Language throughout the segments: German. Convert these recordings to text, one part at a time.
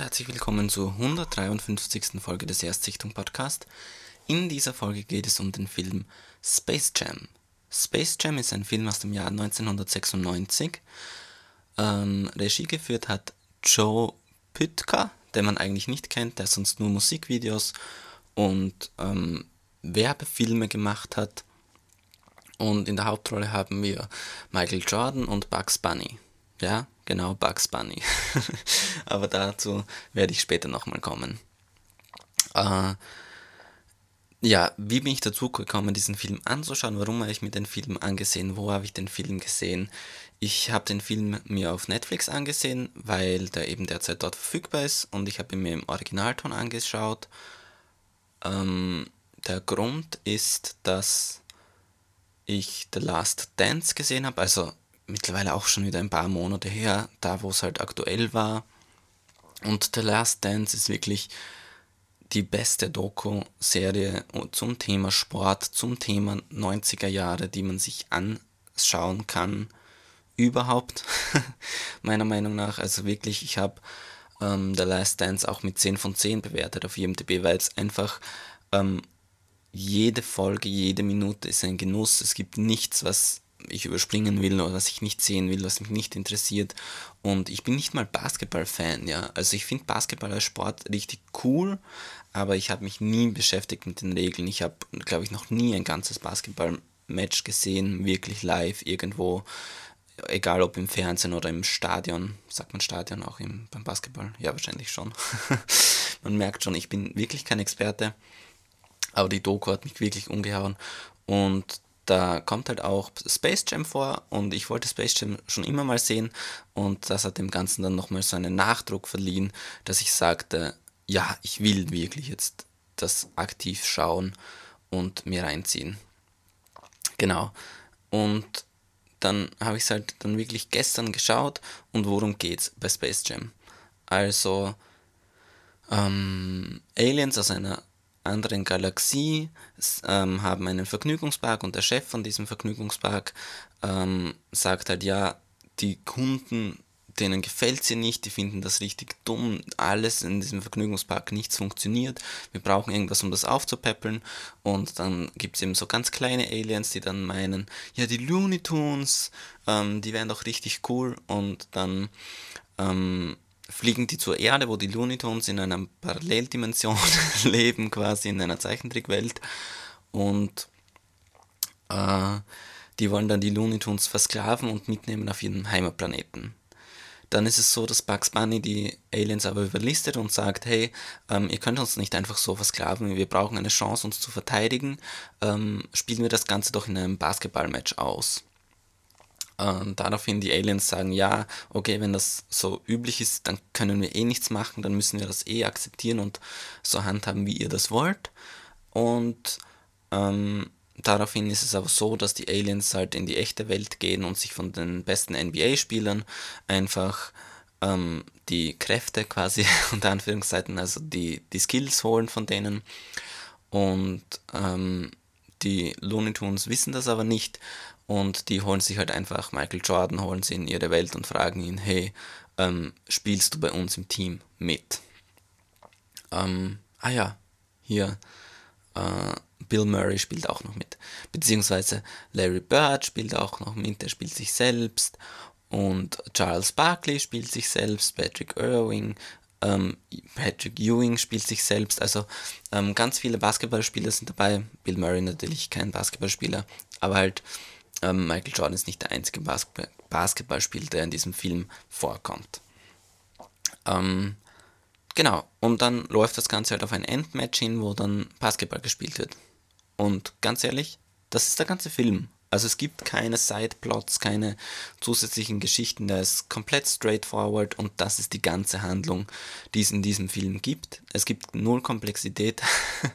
herzlich willkommen zur 153. Folge des Erstsichtung Podcast. In dieser Folge geht es um den Film Space Jam. Space Jam ist ein Film aus dem Jahr 1996. Ähm, Regie geführt hat Joe Pytka, den man eigentlich nicht kennt, der sonst nur Musikvideos und ähm, Werbefilme gemacht hat. Und in der Hauptrolle haben wir Michael Jordan und Bugs Bunny. Ja, genau, Bugs Bunny. Aber dazu werde ich später nochmal kommen. Äh, ja, wie bin ich dazu gekommen, diesen Film anzuschauen? Warum habe ich mir den Film angesehen? Wo habe ich den Film gesehen? Ich habe den Film mir auf Netflix angesehen, weil der eben derzeit dort verfügbar ist und ich habe ihn mir im Originalton angeschaut. Ähm, der Grund ist, dass ich The Last Dance gesehen habe, also mittlerweile auch schon wieder ein paar Monate her, da wo es halt aktuell war. Und The Last Dance ist wirklich die beste Doku-Serie zum Thema Sport, zum Thema 90er Jahre, die man sich anschauen kann. Überhaupt, meiner Meinung nach. Also wirklich, ich habe ähm, The Last Dance auch mit 10 von 10 bewertet auf IMDb, weil es einfach ähm, jede Folge, jede Minute ist ein Genuss. Es gibt nichts, was ich überspringen will oder was ich nicht sehen will, was mich nicht interessiert. Und ich bin nicht mal Basketball-Fan, ja. Also ich finde Basketball als Sport richtig cool, aber ich habe mich nie beschäftigt mit den Regeln. Ich habe, glaube ich, noch nie ein ganzes Basketball-Match gesehen, wirklich live irgendwo. Egal ob im Fernsehen oder im Stadion. Sagt man Stadion auch im, beim Basketball? Ja, wahrscheinlich schon. man merkt schon, ich bin wirklich kein Experte. Aber die Doku hat mich wirklich umgehauen. Und da kommt halt auch Space Jam vor und ich wollte Space Jam schon immer mal sehen und das hat dem Ganzen dann nochmal so einen Nachdruck verliehen, dass ich sagte, ja, ich will wirklich jetzt das aktiv schauen und mir reinziehen. Genau. Und dann habe ich es halt dann wirklich gestern geschaut und worum geht's bei Space Jam? Also ähm, Aliens aus einer anderen Galaxie ähm, haben einen Vergnügungspark und der Chef von diesem Vergnügungspark ähm, sagt halt, ja, die Kunden, denen gefällt sie nicht, die finden das richtig dumm, alles in diesem Vergnügungspark nichts funktioniert, wir brauchen irgendwas, um das aufzupäppeln. Und dann gibt es eben so ganz kleine Aliens, die dann meinen, ja, die Looney Tunes, ähm, die wären doch richtig cool. Und dann ähm, fliegen die zur Erde, wo die Looney Tunes in einer Paralleldimension leben, quasi in einer Zeichentrickwelt. Und äh, die wollen dann die Looney Tunes versklaven und mitnehmen auf ihren Heimatplaneten. Dann ist es so, dass Bugs Bunny die Aliens aber überlistet und sagt, hey, ähm, ihr könnt uns nicht einfach so versklaven, wir brauchen eine Chance, uns zu verteidigen, ähm, spielen wir das Ganze doch in einem Basketballmatch aus. Und daraufhin die Aliens sagen, ja, okay, wenn das so üblich ist, dann können wir eh nichts machen, dann müssen wir das eh akzeptieren und so handhaben, wie ihr das wollt. Und ähm, daraufhin ist es aber so, dass die Aliens halt in die echte Welt gehen und sich von den besten NBA-Spielern einfach ähm, die Kräfte quasi, unter Anführungszeichen, also die, die Skills holen von denen. Und ähm, die Looney Tunes wissen das aber nicht und die holen sich halt einfach Michael Jordan, holen sie in ihre Welt und fragen ihn, hey, ähm, spielst du bei uns im Team mit? Ähm, ah ja, hier, äh, Bill Murray spielt auch noch mit. Beziehungsweise Larry Bird spielt auch noch mit, der spielt sich selbst. Und Charles Barkley spielt sich selbst, Patrick Irving, ähm, Patrick Ewing spielt sich selbst. Also ähm, ganz viele Basketballspieler sind dabei. Bill Murray natürlich kein Basketballspieler, aber halt ähm, Michael Jordan ist nicht der einzige Basketball Basketballspieler, der in diesem Film vorkommt. Ähm, genau, und dann läuft das Ganze halt auf ein Endmatch hin, wo dann Basketball gespielt wird. Und ganz ehrlich, das ist der ganze Film. Also es gibt keine Sideplots, keine zusätzlichen Geschichten, der ist komplett straightforward und das ist die ganze Handlung, die es in diesem Film gibt. Es gibt null Komplexität,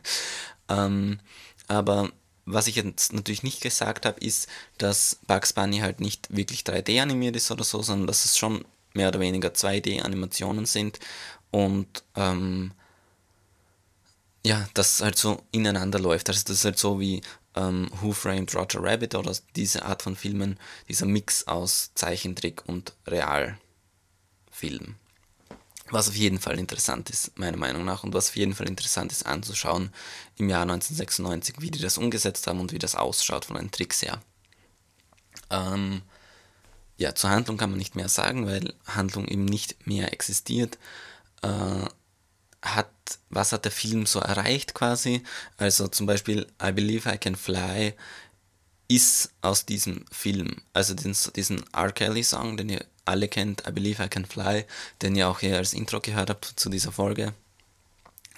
ähm, aber was ich jetzt natürlich nicht gesagt habe, ist, dass Bugs Bunny halt nicht wirklich 3D animiert ist oder so, sondern dass es schon mehr oder weniger 2D-Animationen sind und ähm, ja, das halt so ineinander läuft. Also das ist halt so wie ähm, Who Framed Roger Rabbit oder diese Art von Filmen, dieser Mix aus Zeichentrick und Realfilm. Was auf jeden Fall interessant ist, meiner Meinung nach, und was auf jeden Fall interessant ist anzuschauen im Jahr 1996, wie die das umgesetzt haben und wie das ausschaut von den Tricks her. Ähm, ja, zur Handlung kann man nicht mehr sagen, weil Handlung eben nicht mehr existiert. Äh, hat, was hat der Film so erreicht quasi? Also zum Beispiel I Believe I Can Fly ist aus diesem Film, also diesen, diesen R. Kelly Song, den ihr alle kennt, I Believe I Can Fly, den ihr auch hier als Intro gehört habt zu dieser Folge,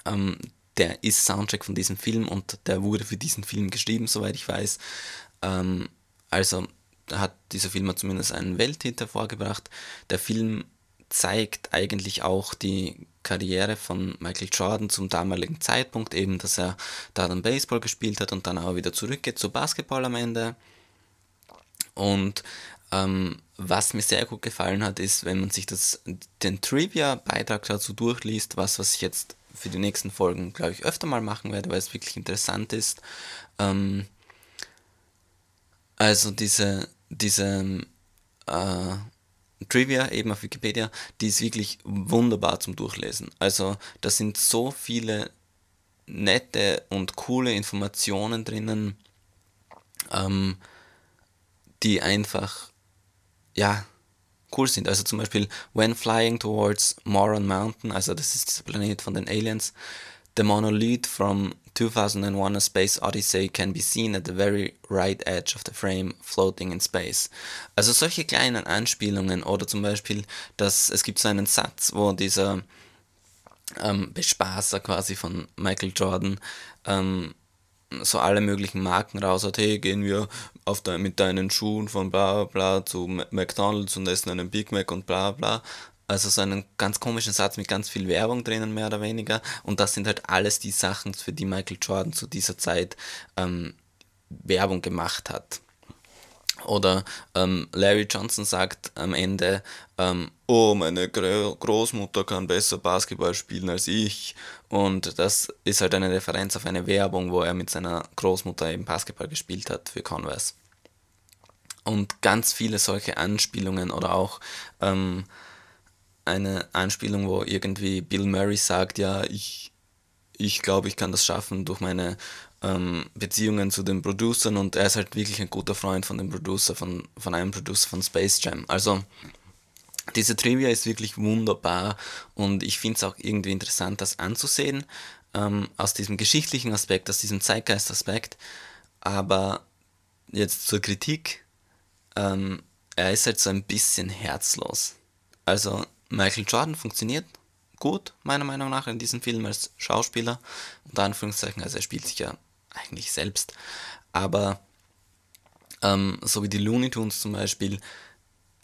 ähm, der ist Soundtrack von diesem Film und der wurde für diesen Film geschrieben, soweit ich weiß. Ähm, also hat dieser Film zumindest einen Welthit hervorgebracht. Der Film zeigt eigentlich auch die Karriere von Michael Jordan zum damaligen Zeitpunkt, eben, dass er da dann Baseball gespielt hat und dann aber wieder zurückgeht zu Basketball am Ende. Und ähm, was mir sehr gut gefallen hat, ist, wenn man sich das, den Trivia-Beitrag dazu durchliest, was, was ich jetzt für die nächsten Folgen, glaube ich, öfter mal machen werde, weil es wirklich interessant ist. Ähm, also diese, diese äh, Trivia eben auf Wikipedia, die ist wirklich wunderbar zum Durchlesen. Also da sind so viele nette und coole Informationen drinnen, ähm, die einfach ja, cool sind. Also zum Beispiel When Flying Towards Moron Mountain, also das ist dieser Planet von den Aliens, the monolith from 2001 A Space Odyssey can be seen at the very right edge of the frame floating in space. Also solche kleinen Anspielungen oder zum Beispiel, dass es gibt so einen Satz, wo dieser ähm, Bespaßer quasi von Michael Jordan ähm, so alle möglichen Marken raus hat, hey, gehen wir auf de, mit deinen Schuhen von bla bla zu McDonalds und essen einen Big Mac und bla bla. Also so einen ganz komischen Satz mit ganz viel Werbung drinnen, mehr oder weniger. Und das sind halt alles die Sachen, für die Michael Jordan zu dieser Zeit ähm, Werbung gemacht hat. Oder ähm, Larry Johnson sagt am Ende, ähm, oh, meine Großmutter kann besser Basketball spielen als ich. Und das ist halt eine Referenz auf eine Werbung, wo er mit seiner Großmutter eben Basketball gespielt hat für Converse. Und ganz viele solche Anspielungen oder auch ähm, eine Anspielung, wo irgendwie Bill Murray sagt, ja, ich, ich glaube, ich kann das schaffen durch meine ähm, Beziehungen zu den Producern und er ist halt wirklich ein guter Freund von dem Producer, von, von einem Producer von Space Jam. Also diese Trivia ist wirklich wunderbar und ich finde es auch irgendwie interessant, das anzusehen, ähm, aus diesem geschichtlichen Aspekt, aus diesem Zeitgeist-Aspekt. Aber jetzt zur Kritik, ähm, er ist halt so ein bisschen herzlos. Also Michael Jordan funktioniert gut, meiner Meinung nach, in diesem Film als Schauspieler. Unter Anführungszeichen, also er spielt sich ja eigentlich selbst. Aber ähm, so wie die Looney Tunes zum Beispiel,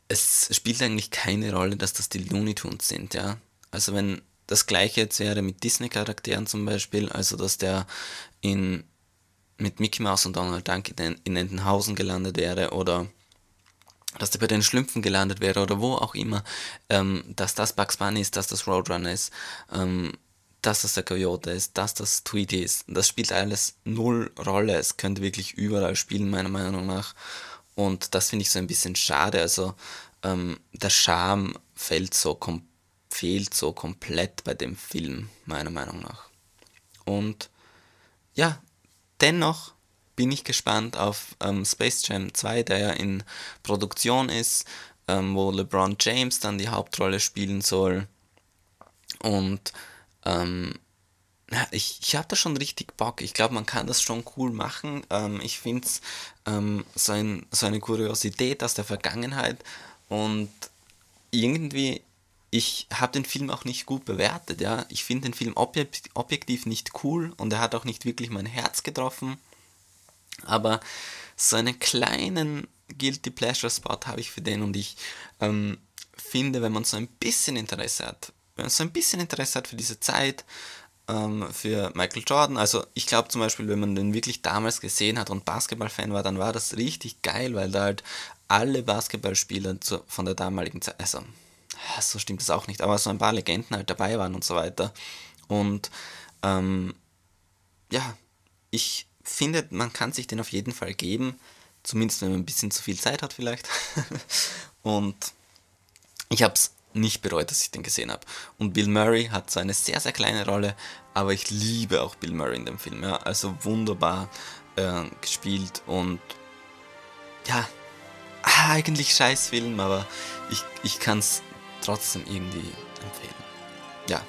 es spielt eigentlich keine Rolle, dass das die Looney Tunes sind, ja. Also wenn das gleiche jetzt wäre mit Disney-Charakteren zum Beispiel, also dass der in, mit Mickey Mouse und Donald Duck in, in Entenhausen gelandet wäre oder dass der bei den Schlümpfen gelandet wäre oder wo auch immer, ähm, dass das Bugs Bunny ist, dass das Roadrunner ist, ähm, dass das der Coyote ist, dass das Tweety ist. Das spielt alles null Rolle. Es könnte wirklich überall spielen, meiner Meinung nach. Und das finde ich so ein bisschen schade. Also ähm, der Charme fällt so fehlt so komplett bei dem Film, meiner Meinung nach. Und ja, dennoch bin ich gespannt auf ähm, Space Jam 2, der ja in Produktion ist, ähm, wo LeBron James dann die Hauptrolle spielen soll. Und ähm, ich, ich habe da schon richtig Bock. Ich glaube, man kann das schon cool machen. Ähm, ich finde es ähm, so, ein, so eine Kuriosität aus der Vergangenheit. Und irgendwie, ich habe den Film auch nicht gut bewertet. Ja? Ich finde den Film objekt, objektiv nicht cool und er hat auch nicht wirklich mein Herz getroffen. Aber so einen kleinen Guilty Pleasure Spot habe ich für den und ich ähm, finde, wenn man so ein bisschen Interesse hat, wenn man so ein bisschen Interesse hat für diese Zeit, ähm, für Michael Jordan, also ich glaube zum Beispiel, wenn man den wirklich damals gesehen hat und Basketballfan war, dann war das richtig geil, weil da halt alle Basketballspieler zu, von der damaligen Zeit, also so stimmt das auch nicht, aber so ein paar Legenden halt dabei waren und so weiter. Und ähm, ja, ich finde, man kann sich den auf jeden Fall geben, zumindest wenn man ein bisschen zu viel Zeit hat vielleicht. und ich habe es nicht bereut, dass ich den gesehen habe. Und Bill Murray hat so eine sehr, sehr kleine Rolle, aber ich liebe auch Bill Murray in dem Film. Ja? Also wunderbar äh, gespielt und ja, eigentlich scheiß Film, aber ich, ich kann es trotzdem irgendwie empfehlen. Ja,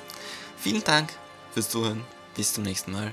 vielen Dank fürs Zuhören. Bis zum nächsten Mal.